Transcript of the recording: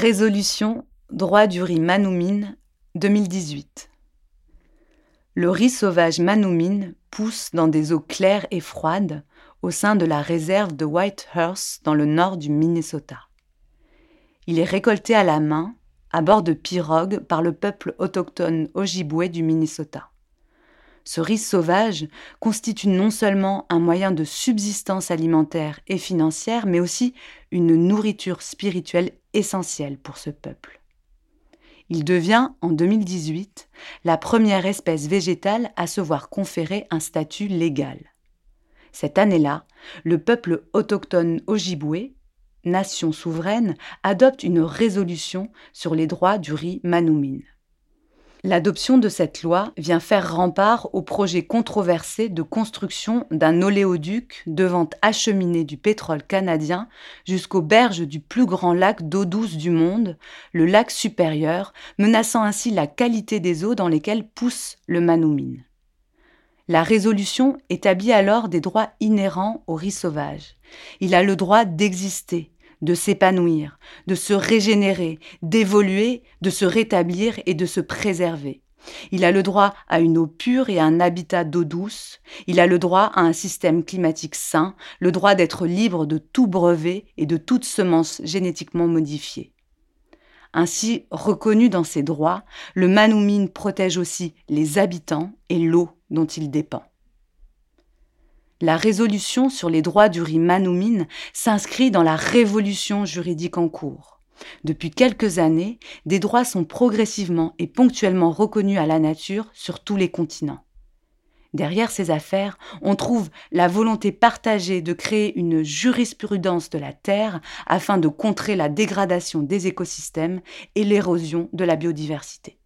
Résolution Droit du riz Manoumine 2018. Le riz sauvage Manoumine pousse dans des eaux claires et froides au sein de la réserve de Whitehurst dans le nord du Minnesota. Il est récolté à la main, à bord de pirogues, par le peuple autochtone Ojibwe du Minnesota. Ce riz sauvage constitue non seulement un moyen de subsistance alimentaire et financière, mais aussi une nourriture spirituelle essentielle pour ce peuple. Il devient, en 2018, la première espèce végétale à se voir conférer un statut légal. Cette année-là, le peuple autochtone Ojibwe, nation souveraine, adopte une résolution sur les droits du riz manoumine. L'adoption de cette loi vient faire rempart au projet controversé de construction d'un oléoduc devant acheminer du pétrole canadien jusqu'aux berges du plus grand lac d'eau douce du monde, le lac supérieur, menaçant ainsi la qualité des eaux dans lesquelles pousse le manoumine. La résolution établit alors des droits inhérents au riz sauvage. Il a le droit d'exister, de s'épanouir, de se régénérer, d'évoluer, de se rétablir et de se préserver. Il a le droit à une eau pure et à un habitat d'eau douce. Il a le droit à un système climatique sain, le droit d'être libre de tout brevet et de toute semence génétiquement modifiée. Ainsi reconnu dans ses droits, le Manoumine protège aussi les habitants et l'eau dont il dépend. La résolution sur les droits du riz manoumine s'inscrit dans la révolution juridique en cours. Depuis quelques années, des droits sont progressivement et ponctuellement reconnus à la nature sur tous les continents. Derrière ces affaires, on trouve la volonté partagée de créer une jurisprudence de la Terre afin de contrer la dégradation des écosystèmes et l'érosion de la biodiversité.